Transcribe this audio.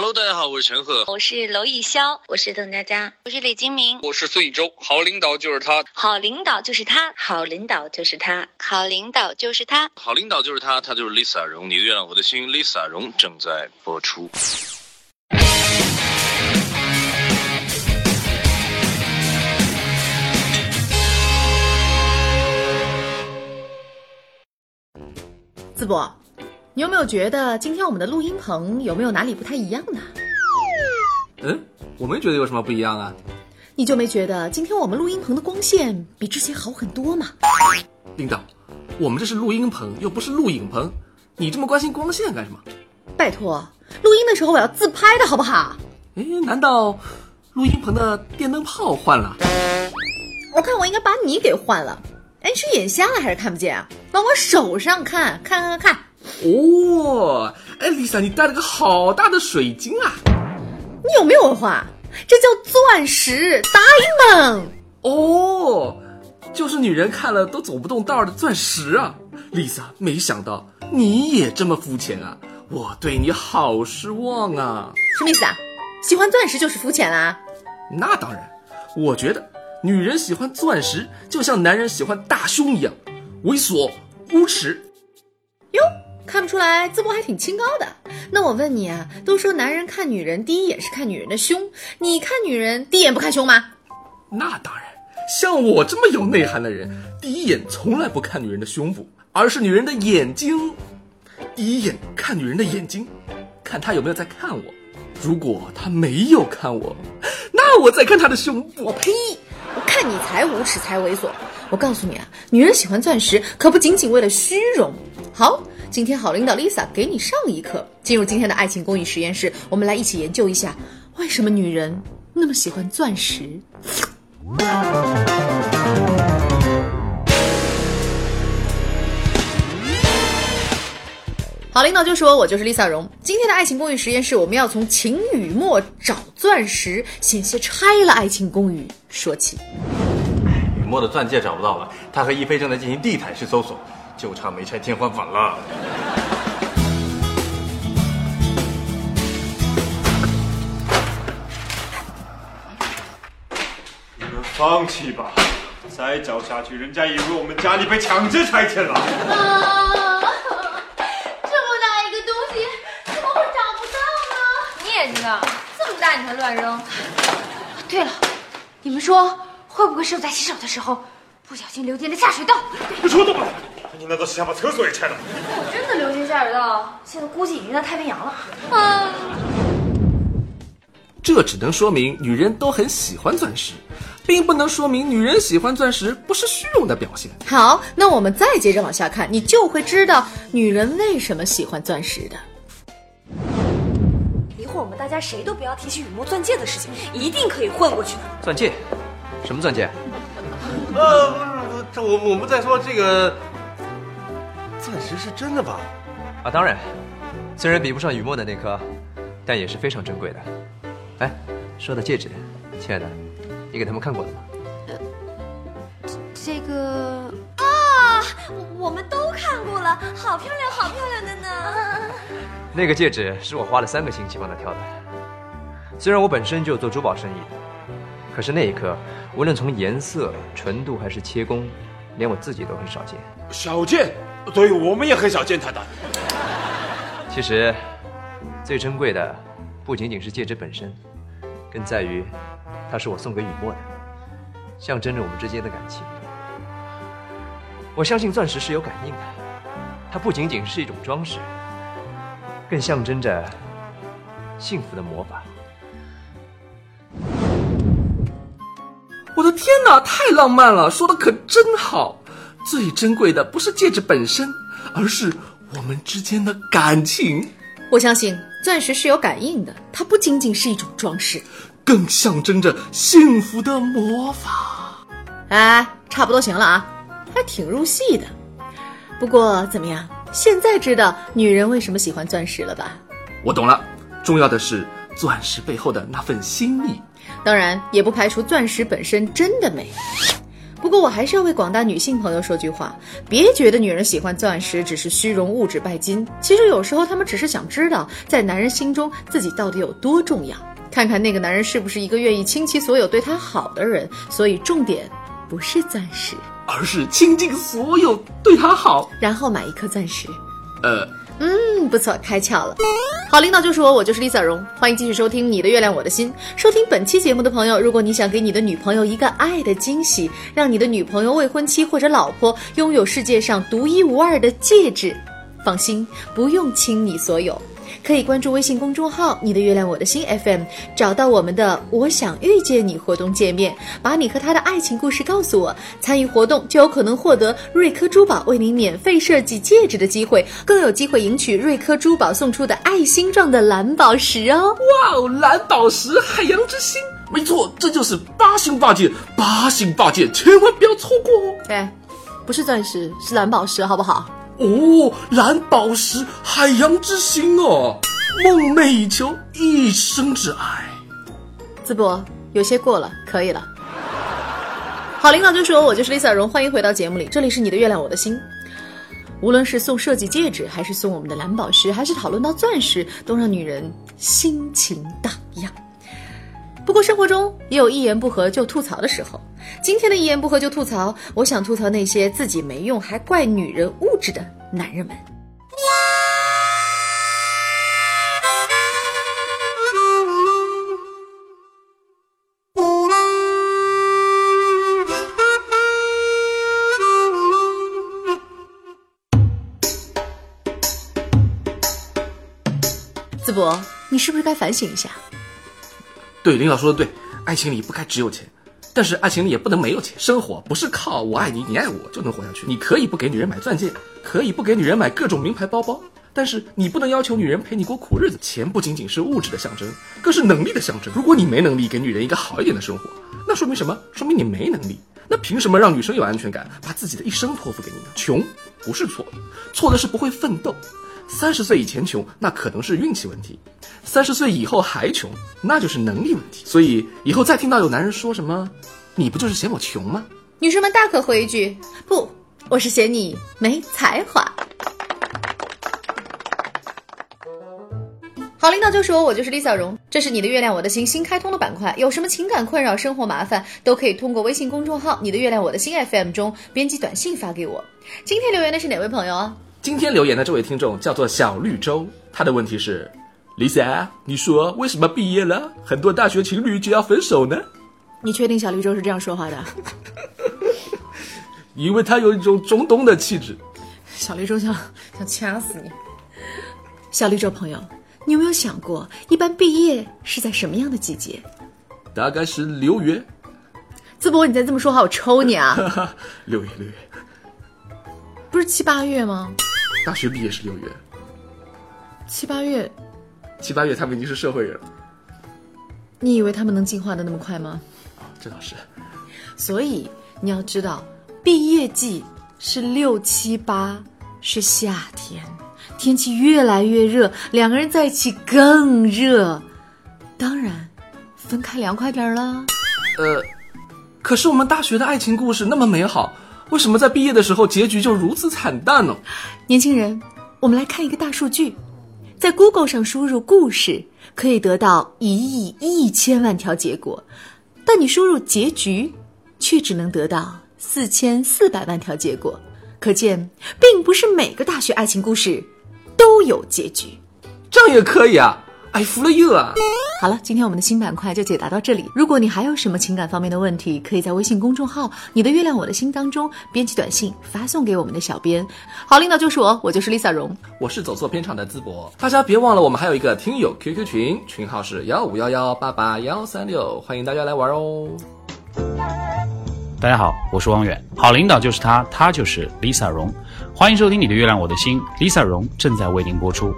Hello，大家好，我是陈赫，我是娄艺潇，我是邓家佳，我是李金铭，我是孙艺洲。好领导就是他，好领导就是他，好领导就是他，好领导就是他，好领导就是他，他就是 Lisa 荣。你的月亮我的心，Lisa 荣正在播出。淄博，你有没有觉得今天我们的录音棚有没有哪里不太一样呢？嗯，我没觉得有什么不一样啊。你就没觉得今天我们录音棚的光线比之前好很多吗？领导，我们这是录音棚，又不是录影棚，你这么关心光线干什么？拜托，录音的时候我要自拍的好不好？哎，难道录音棚的电灯泡换了？我看我应该把你给换了。哎，是眼瞎了还是看不见啊？往我手上看，看看看。哦，哎，Lisa，你带了个好大的水晶啊！你有没有文化？这叫钻石，diamond。哦，就是女人看了都走不动道的钻石啊！Lisa，没想到你也这么肤浅啊！我对你好失望啊！什么意思啊？喜欢钻石就是肤浅啦？那当然，我觉得。女人喜欢钻石，就像男人喜欢大胸一样，猥琐无耻。哟，看不出来，淄博还挺清高的。那我问你啊，都说男人看女人第一眼是看女人的胸，你看女人第一眼不看胸吗？那当然，像我这么有内涵的人，第一眼从来不看女人的胸部，而是女人的眼睛。第一眼看女人的眼睛，看她有没有在看我。如果她没有看我，那我再看她的胸部。我呸！我看你才无耻才猥琐！我告诉你啊，女人喜欢钻石可不仅仅为了虚荣。好，今天好领导 Lisa 给你上一课。进入今天的爱情公寓实验室，我们来一起研究一下，为什么女人那么喜欢钻石。好领导就说：“我就是 Lisa 荣。今天的爱情公寓实验室，我们要从秦雨墨找钻石，险些拆了爱情公寓说起。雨墨的钻戒找不到了，他和一菲正在进行地毯式搜索，就差没拆天花板了。你们放弃吧，再找下去，人家以为我们家里被强制拆迁了。”啊这么大你还乱扔？对了，你们说会不会是在洗手的时候不小心流进了下水道？不说动了，你难道是想把厕所也拆了？真的流进下水道，现在估计已经在太平洋了。嗯，这只能说明女人都很喜欢钻石，并不能说明女人喜欢钻石不是虚荣的表现。好，那我们再接着往下看，你就会知道女人为什么喜欢钻石的。一会儿我们大家谁都不要提起雨墨钻戒的事情，一定可以混过去的。钻戒？什么钻戒？呃，不是，这我我们在说这个钻石是真的吧？啊，当然，虽然比不上雨墨的那颗，但也是非常珍贵的。哎，说到戒指，亲爱的，你给他们看过了吗？这个啊，我们都看过了，好漂亮，好漂亮的呢。那个戒指是我花了三个星期帮他挑的。虽然我本身就做珠宝生意的，可是那一颗，无论从颜色、纯度还是切工，连我自己都很少见。少见？对，我们也很少见他的。其实，最珍贵的不仅仅是戒指本身，更在于它是我送给雨墨的，象征着我们之间的感情。我相信钻石是有感应的，它不仅仅是一种装饰。更象征着幸福的魔法。我的天哪，太浪漫了，说的可真好。最珍贵的不是戒指本身，而是我们之间的感情。我相信钻石是有感应的，它不仅仅是一种装饰，更象征着幸福的魔法。哎，差不多行了啊，还挺入戏的。不过怎么样？现在知道女人为什么喜欢钻石了吧？我懂了，重要的是钻石背后的那份心意。当然，也不排除钻石本身真的美。不过我还是要为广大女性朋友说句话：别觉得女人喜欢钻石只是虚荣、物质、拜金，其实有时候她们只是想知道，在男人心中自己到底有多重要，看看那个男人是不是一个愿意倾其所有对她好的人。所以重点不是钻石，而是倾尽所有对他好，然后买一颗钻石。呃，嗯，不错，开窍了。好，领导就是我，我就是 Lisa 荣，欢迎继续收听《你的月亮我的心》。收听本期节目的朋友，如果你想给你的女朋友一个爱的惊喜，让你的女朋友、未婚妻或者老婆拥有世界上独一无二的戒指，放心，不用倾你所有。可以关注微信公众号“你的月亮我的心 FM”，找到我们的“我想遇见你”活动界面，把你和他的爱情故事告诉我。参与活动就有可能获得瑞科珠宝为您免费设计戒指的机会，更有机会赢取瑞科珠宝送出的爱心状的蓝宝石哦！哇哦，蓝宝石，海洋之心，没错，这就是八星八戒，八星八戒，千万不要错过哦！哎，不是钻石，是蓝宝石，好不好？哦，蓝宝石，海洋之心哦，梦寐以求，一生之爱。淄博有些过了，可以了。好，领导就说：“我就是 Lisa 荣，欢迎回到节目里，这里是你的月亮我的心。无论是送设计戒指，还是送我们的蓝宝石，还是讨论到钻石，都让女人心情荡漾。不过生活中也有一言不合就吐槽的时候。今天的一言不合就吐槽，我想吐槽那些自己没用还怪女人物质的男人们。淄博，你是不是该反省一下？对，领导说的对，爱情里不该只有钱。但是爱情里也不能没有钱，生活不是靠我爱你，你爱我就能活下去。你可以不给女人买钻戒，可以不给女人买各种名牌包包，但是你不能要求女人陪你过苦日子。钱不仅仅是物质的象征，更是能力的象征。如果你没能力给女人一个好一点的生活，那说明什么？说明你没能力。那凭什么让女生有安全感，把自己的一生托付给你呢？穷不是错，错的是不会奋斗。三十岁以前穷，那可能是运气问题；三十岁以后还穷，那就是能力问题。所以以后再听到有男人说什么，你不就是嫌我穷吗？女生们大可回一句：不，我是嫌你没才华。好，领导就说：“我就是李小荣，这是你的月亮我的心新开通的板块。有什么情感困扰、生活麻烦，都可以通过微信公众号‘你的月亮我的心 FM’ 中编辑短信发给我。今天留言的是哪位朋友啊？今天留言的这位听众叫做小绿洲，他的问题是：Lisa，你说为什么毕业了，很多大学情侣就要分手呢？你确定小绿洲是这样说话的？因为他有一种中东的气质。小绿洲想想掐死你。小绿洲朋友，你有没有想过，一般毕业是在什么样的季节？大概是六月。淄博，你再这么说话，我抽你啊！六月，六月，不是七八月吗？大学毕业是六月，七八月，七八月他们已经是社会人了。你以为他们能进化的那么快吗？啊，这倒是。所以你要知道，毕业季是六七八，是夏天，天气越来越热，两个人在一起更热。当然，分开凉快点儿啦。呃，可是我们大学的爱情故事那么美好。为什么在毕业的时候结局就如此惨淡呢？年轻人，我们来看一个大数据，在 Google 上输入“故事”，可以得到一亿一千万条结果，但你输入“结局”，却只能得到四千四百万条结果。可见，并不是每个大学爱情故事都有结局。这样也可以啊！哎，服了 you 啊！好了，今天我们的新板块就解答到这里。如果你还有什么情感方面的问题，可以在微信公众号“你的月亮我的心”当中编辑短信发送给我们的小编。好，领导就是我，我就是 Lisa 荣，我是走错片场的淄博。大家别忘了，我们还有一个听友 QQ 群，群号是幺五幺幺八八幺三六，欢迎大家来玩哦。大家好，我是汪远。好领导就是他，他就是 Lisa 荣。欢迎收听《你的月亮我的心》，Lisa 荣正在为您播出。